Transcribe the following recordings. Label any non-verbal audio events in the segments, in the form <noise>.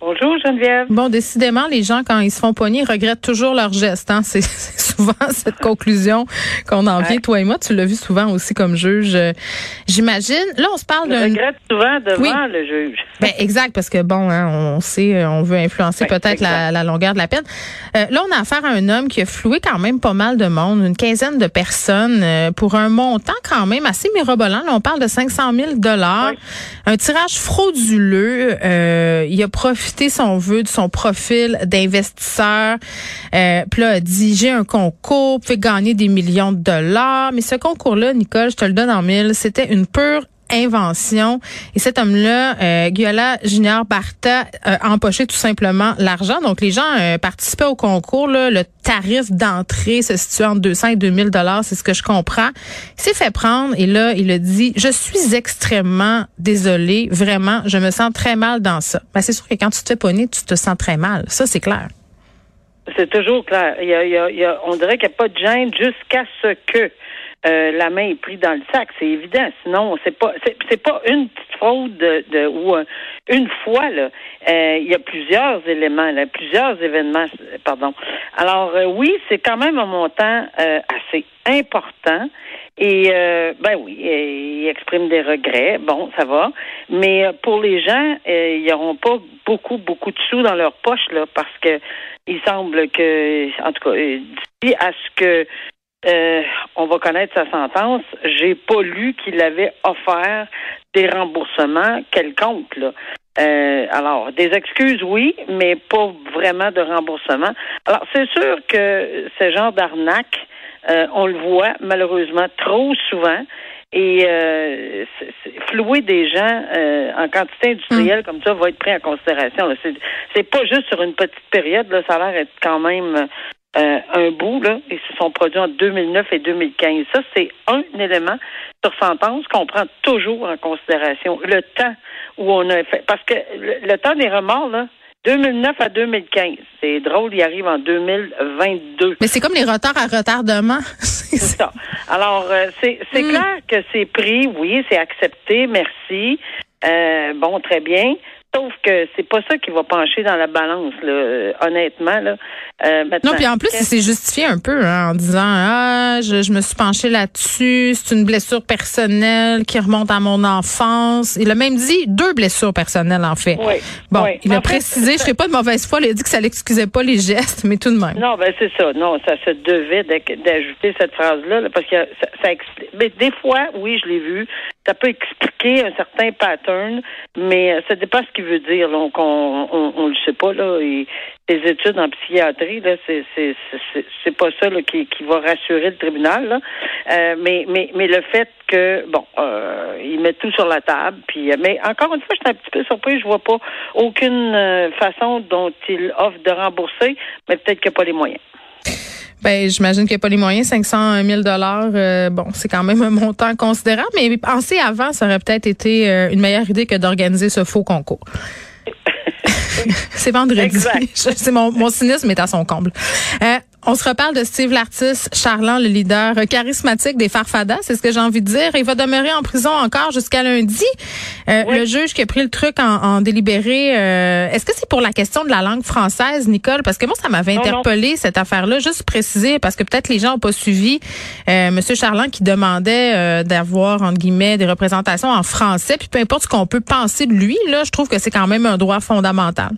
Bonjour, Geneviève. Bon, décidément, les gens, quand ils se font pogner, ils regrettent toujours leur geste. Hein? C'est <laughs> souvent <laughs> cette conclusion qu'on en vient. Ouais. Toi et moi, tu l'as vu souvent aussi comme juge. Euh, J'imagine. Là, on se parle d'un... regrette souvent devant Oui. le juge. <laughs> Ben, exact, parce que bon, hein, on sait, euh, on veut influencer Ouais, peut-être la, la longueur de la peine. Euh, là, on a affaire à un homme qui a floué quand même pas mal de monde, une quinzaine de personnes, euh, pour un montant quand même assez mirobolant. Là, on parle de 500 000 dollars, un tirage frauduleux. Euh, il a profité, si on veut, de son profil d'investisseur. Euh, Puis là, a dit j'ai un concours, pouvez gagner des millions de dollars. Mais ce concours-là, Nicole, je te le donne en mille, c'était une pure invention. Et cet homme-là, euh, Guyola Junior Barta, euh, a empoché tout simplement l'argent. Donc, les gens euh, participaient au concours. Là, le tarif d'entrée se situe entre 200 et 2000 dollars, c'est ce que je comprends. Il s'est fait prendre et là, il a dit, je suis extrêmement désolé, vraiment, je me sens très mal dans ça. Ben, c'est sûr que quand tu te fais pogner, tu te sens très mal. Ça, c'est clair. C'est toujours clair. Il y a, il y a- on dirait qu'il n'y a pas de gêne jusqu'à ce que euh, la main est prise dans le sac. C'est évident. Sinon, c'est pas c'est, pas une petite fraude de, ou un- une fois là. Euh, il y a plusieurs éléments, plusieurs événements. Pardon. Alors euh, oui, c'est quand même un montant euh, assez important. Et euh, ben oui, euh, il exprime des regrets. Bon, ça va. Mais euh, pour les gens, euh, ils n'auront pas beaucoup, beaucoup de sous dans leur poche là, parce que il semble que, en tout cas, euh, d'ici à ce que euh, on va connaître sa sentence, j'ai pas lu qu'il avait offert des remboursements quelconques. Là. Euh, alors, des excuses, oui, mais pas vraiment de remboursement. Alors, c'est sûr que ce genre d'arnaque, euh, on le voit malheureusement trop souvent. Et euh, flouer des gens euh, en quantité industrielle comme ça va être pris en considération. C'est, c'est pas juste sur une petite période. Là, ça a l'air être quand même euh, un bout. Là, ils se sont produits en 2009 et 2015. Ça, c'est un élément sur sentence qu'on prend toujours en considération. Le temps où on a fait... Parce que le, le temps des remords, là, 2009 à 2015. C'est drôle, il arrive en 2022. Mais c'est comme les retards à retardement. <laughs> C'est ça. Alors, euh, c'est c'est Mm. clair que c'est pris, oui, c'est accepté, merci. Euh, bon, très bien. Sauf que c'est pas ça qui va pencher dans la balance, là, euh, honnêtement. Là. Euh, Non, puis en plus, il s'est justifié un peu hein, en disant ah, je, je me suis penché là-dessus, c'est une blessure personnelle qui remonte à mon enfance. Il a même dit deux blessures personnelles en fait. Oui, Bon, oui. il En a fait, précisé, je serais pas de mauvaise foi, il a dit que ça l'excusait pas les gestes, mais tout de même. Non, ben c'est ça. Non, ça se devait d'ajouter cette phrase-là, là, parce que ça, ça expli- mais des fois, oui, je l'ai vu, ça peut expliquer un certain pattern, mais euh, ça dépend ce qu'il veut dire. On, on, le sait pas là. Les études en psychiatrie, là, c'est c'est c'est- pas ça qui, qui va rassurer le tribunal. Là. Euh, mais mais mais le fait que bon, euh, ils mettent tout sur la table. Puis, euh, mais encore une fois, je suis un petit peu surpris. Je vois pas aucune euh, façon dont il offre de rembourser, mais peut-être qu'il n'y a pas les moyens. Ben, j'imagine qu'il n'y a pas les moyens. 500 000 dollars, euh, bon, c'est quand même un montant considérable, mais penser avant, ça aurait peut-être été euh, une meilleure idée que d'organiser ce faux concours. <laughs> <laughs> c'est vendredi. <laughs> C'est mon, mon cynisme est à son comble. Euh, on se reparle de Steve l'artiste, Charland, le leader charismatique des Farfadas, c'est ce que j'ai envie de dire. Il va demeurer en prison encore jusqu'à lundi. Euh, Oui. Le juge qui a pris le truc en, en délibéré, euh, est-ce que c'est pour la question de la langue française, Nicole? Parce que moi, ça m'avait interpellé cette affaire-là. Juste préciser, parce que peut-être les gens n'ont pas suivi euh, Monsieur Charland qui demandait euh, d'avoir, entre guillemets, des représentations en français. Puis peu importe ce qu'on peut penser de lui, là, je trouve que c'est quand même un droit fondamental.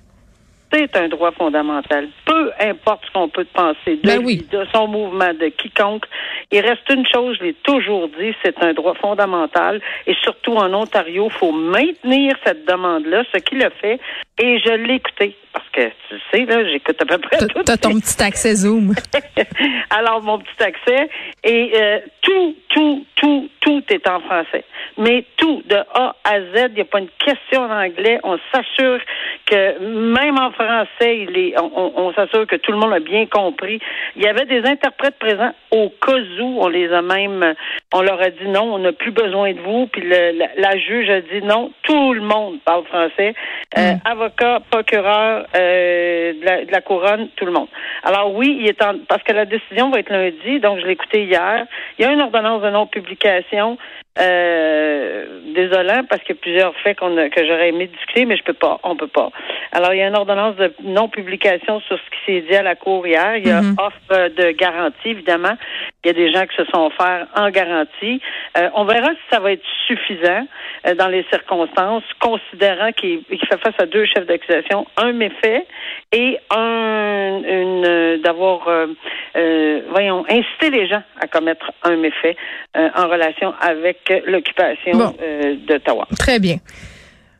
C'est un droit fondamental. Peu importe ce qu'on peut penser de, Ben lui, oui. de son mouvement, de quiconque. Il reste une chose, je l'ai toujours dit, c'est un droit fondamental. Et surtout en Ontario, il faut maintenir cette demande-là, ce qu'il a fait. Et je l'ai écouté. Parce que tu sais, là, j'écoute à peu près tout. T'as ton petit accès Zoom. <laughs> Alors, mon petit accès. Et euh, tout, tout, tout, tout est en français. Mais tout, de A à Z, il n'y a pas une question en anglais. On s'assure que même en français, il est, on, on s'assure que tout le monde a bien compris. Il y avait des interprètes présents au cas où on les a même, on leur a dit non, on n'a plus besoin de vous. Puis le, la, juge a dit non, tout le monde parle français, euh, mm. avocat, procureur euh, de, la, de, la, couronne, tout le monde. Alors oui, il est en, parce que la décision va être lundi, donc je l'ai écouté hier. Il y a une ordonnance de non publication. Euh, désolant parce qu'il y a plusieurs faits qu'on que j'aurais aimé discuter, mais je peux pas, on peut pas. Alors, il y a une ordonnance de non-publication sur ce qui s'est dit à la Cour hier. Il y a mm-hmm. offre de garantie, évidemment. Il y a des gens qui se sont offerts en garantie. Euh, on verra si ça va être suffisant euh, dans les circonstances, considérant qu'il fait face à deux chefs d'accusation, un méfait et un une d'avoir voyons incité les gens à commettre un méfait en relation avec l'occupation euh, d'Ottawa. Très bien.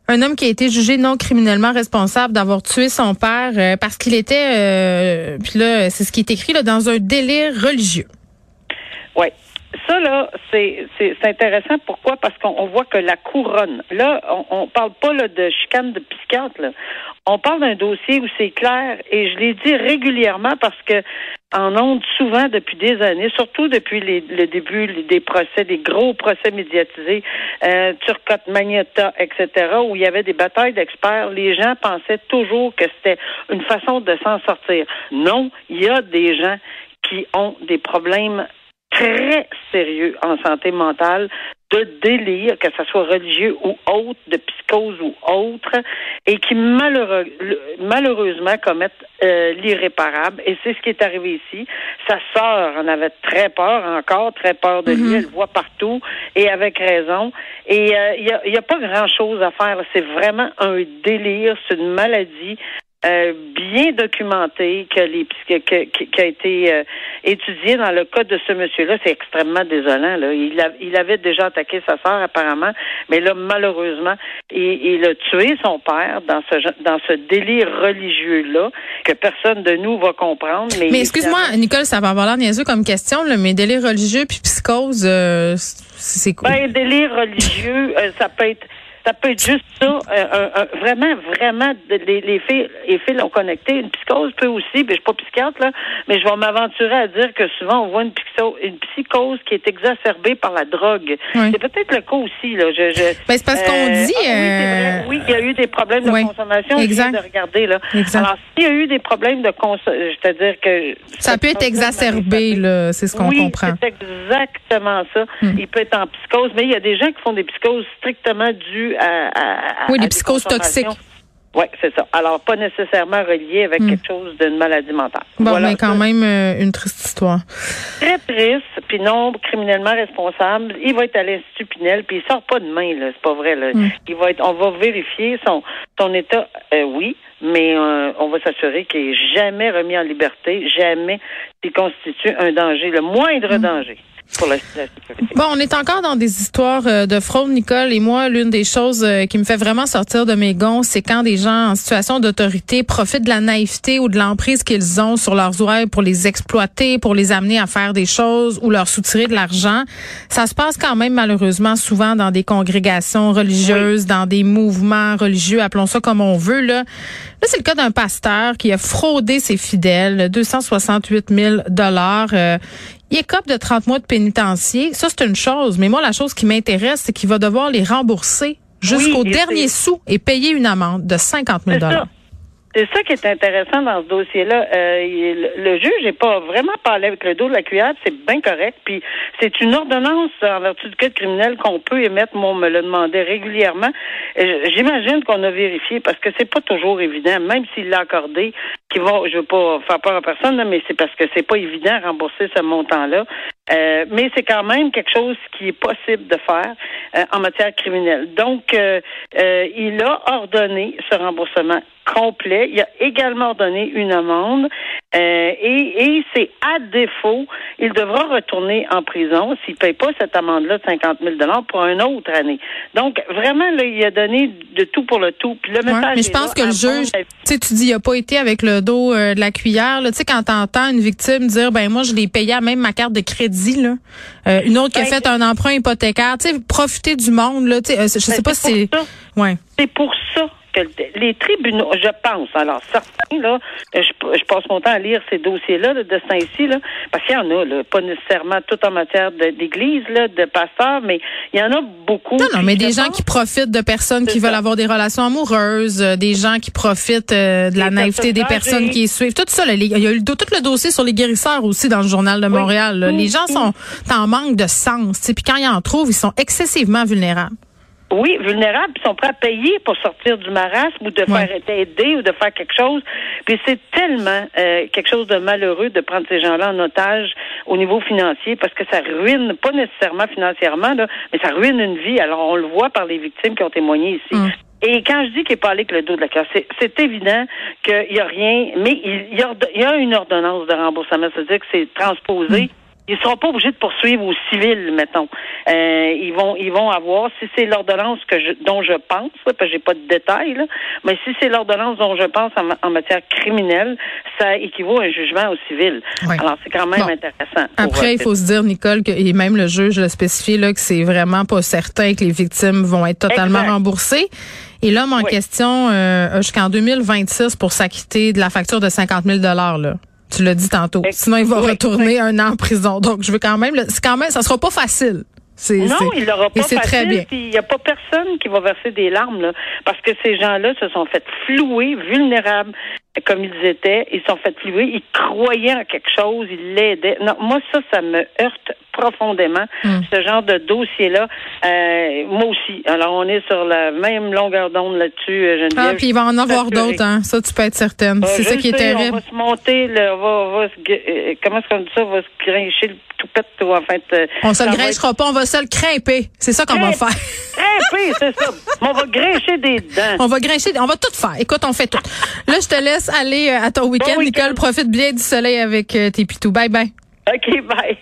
Un homme qui a été jugé non criminellement responsable d'avoir tué son père euh, parce qu'il était, euh, puis là, c'est ce qui est écrit là, dans un délire religieux. Oui. Ça, là, c'est, intéressant. Pourquoi? Parce qu'on voit que la couronne, là, on, ne parle pas là, de chicane de psychiatre, là. On parle d'un dossier où c'est clair, et je l'ai dit régulièrement parce que en ondes souvent depuis des années, surtout depuis le début des procès, des gros procès médiatisés, euh, Turcotte, Magneta, etc., où il y avait des batailles d'experts, les gens pensaient toujours que c'était une façon de s'en sortir. Non, il y a des gens qui ont des problèmes très sérieux en santé mentale de délire, que ce soit religieux ou autre, de psychose ou autre, et qui malheureusement commettent euh, l'irréparable. Et c'est ce qui est arrivé ici. Sa sœur en avait très peur, encore très peur de lui. Mm-hmm. Elle le voit partout, et avec raison. Et euh, il n'y a, a, pas grand-chose à faire. C'est vraiment un délire, c'est une maladie. Euh, bien documenté que les que, qui a été euh, étudié dans le cas de ce monsieur-là, c'est extrêmement désolant. Là. Il, il avait déjà attaqué sa sœur apparemment, mais là malheureusement, il, il, a tué son père dans ce dans ce délire religieux-là que personne de nous va comprendre. Mais, mais excuse-moi, Nicole, ça va avoir l'air niaiseux comme question, là, mais délire religieux puis psychose, euh, c'est quoi? Ben, délire religieux, ça peut être ça peut être juste ça, euh, vraiment, vraiment, les, les fils, les ont connecté. Une psychose peut aussi, mais je suis pas psychiatre, là, mais je vais m'aventurer à dire que souvent on voit une, psychose, une psychose qui est exacerbée par la drogue. C'est peut-être le cas aussi, là. Je, je ben, c'est parce qu'on euh, dit. Ah oui, il y a eu des problèmes de consommation. Exact. de regarder, là. Alors, s'il y a eu des problèmes de consommation, c'est-à-dire que. Ça peut être exacerbé, là. C'est ce qu'on comprend. C'est exactement ça. Hmm. Il peut être en psychose, mais il y a des gens qui font des psychoses strictement dues oui, des psychoses toxiques. Oui, c'est ça. Alors, pas nécessairement relié avec hmm. quelque chose d'une maladie mentale. Bon, mais quand même euh, une triste histoire. Très triste, puis non criminellement responsable. Il va être à l'Institut Pinel, puis il sort pas demain, là. C'est pas vrai, là. Hmm. Il va être, on va vérifier son, son état, euh, oui, mais euh, on va s'assurer qu'il n'est jamais remis en liberté, jamais qu'il constitue un danger, le moindre hmm. danger. Bon, on est encore dans des histoires euh, de fraude, Nicole. Et moi, l'une des choses euh, qui me fait vraiment sortir de mes gonds, c'est quand des gens en situation d'autorité profitent de la naïveté ou de l'emprise qu'ils ont sur leurs oreilles pour les exploiter, pour les amener à faire des choses ou leur soutirer de l'argent. Ça se passe quand même malheureusement souvent dans des congrégations religieuses, dans des mouvements religieux, appelons ça comme on veut. Là, là c'est le cas d'un pasteur qui a fraudé ses fidèles, 268 000 dollars. Euh, il écope de 30 mois de pénitencier. Ça, c'est une chose. Mais moi, la chose qui m'intéresse, c'est qu'il va devoir les rembourser jusqu'au dernier sou et payer une amende de 50 000 c'est ça qui est intéressant dans ce dossier-là. Euh, le, juge n'est pas vraiment parlé avec le dos de la cuillère, c'est bien correct. Puis c'est une ordonnance en vertu du code criminel qu'on peut émettre. Moi, on me le demandait régulièrement. J'imagine qu'on a vérifié parce que c'est pas toujours évident, même s'il l'a accordé, qui va, je veux pas faire peur à personne, mais c'est parce que c'est pas évident de rembourser ce montant-là. Euh, mais c'est quand même quelque chose qui est possible de faire euh, en matière criminelle. Donc, euh, il a ordonné ce remboursement complet. Il a également ordonné une amende et, et c'est à défaut, il devra retourner en prison s'il ne paye pas cette amende-là de 50 000 pour une autre année. Donc, vraiment, là, il a donné de tout pour le tout. Puis le message mais je pense que le juge, tu sais, tu dis, il n'a pas été avec le dos de la cuillère. Tu sais, quand tu entends une victime dire, ben moi, je l'ai payé à même ma carte de crédit euh, une autre qui a ben, fait un emprunt hypothécaire. Tu sais, profiter du monde, là. Tu sais, euh, je sais ben, pas si c'est. Ouais. C'est pour ça que les tribunaux, je pense, alors certains, là, je, je passe mon temps à lire ces dossiers-là de ce temps-ci, là, parce qu'il y en a, là, pas nécessairement tout en matière d'église, là, de pasteurs, mais il y en a beaucoup. Non, non, mais des gens qui profitent de personnes qui veulent avoir des relations amoureuses, euh, des gens qui profitent euh, de la naïveté des personnes qui suivent, tout ça. Là, il y a eu tout le dossier sur les guérisseurs aussi dans le journal de Montréal. Les gens sont en manque de sens, puis quand ils en trouvent, ils sont excessivement vulnérables. Oui, vulnérables, ils sont prêts à payer pour sortir du marasme ou de faire aider ou de faire quelque chose. Puis c'est tellement euh, quelque chose de malheureux de prendre ces gens-là en otage au niveau financier parce que ça ruine, pas nécessairement financièrement, là, mais ça ruine une vie. Alors on le voit par les victimes qui ont témoigné ici. Mm. Et quand je dis qu'il n'est pas allé avec le dos de la cœur, c'est évident qu'il n'y a rien, mais il y, a, il y, a, une ordonnance de remboursement, c'est-à-dire que c'est transposé. Mm. Ils seront pas obligés de poursuivre au civil, mettons. Euh, ils vont, ils vont avoir, si c'est l'ordonnance que je, dont je pense, parce que j'ai pas de détails, là, mais si c'est l'ordonnance dont je pense en, matière criminelle, ça équivaut à un jugement au civil. Alors c'est quand même intéressant. Après, euh, il faut se dire, Nicole, que et même le juge l'a spécifié là que c'est vraiment pas certain que les victimes vont être totalement remboursées. Et l'homme en question euh, jusqu'en 2026 pour s'acquitter de la facture de 50 000 dollars là. Tu l'as dit tantôt. Sinon, il va retourner un an en prison. Donc, je veux quand même, c'est quand même, ça sera pas facile. Non, il l'aura pas facile. Très bien. Il n'y a pas personne qui va verser des larmes, là, parce que ces gens-là se sont fait flouer, vulnérables comme ils étaient. Ils sont fait flouer. Ils croyaient en quelque chose. Ils l'aidaient. Non, moi, ça, ça me heurte profondément, hmm. ce genre de dossier-là. Euh, moi aussi. Alors, on est sur la même longueur d'onde là-dessus, euh, Geneviève. Ah, puis il va en avoir d'autres, hein. Ça, tu peux être certaine. Euh, c'est ça qui est terrible. On va se monter, là, on va, se, comment est-ce qu'on dit ça? On va se grincher le tout pète, en fait. on se le grinchera pas, on va se le crimper. C'est ça qu'on va faire. <laughs> Crimper, c'est ça. on va grincher des dents. On va grincher, on va tout faire. Écoute, on fait tout. Là, je te laisse aller à ton week-end. Nicole, profite bien du soleil avec tes pitous. Bye bye. OK, bye.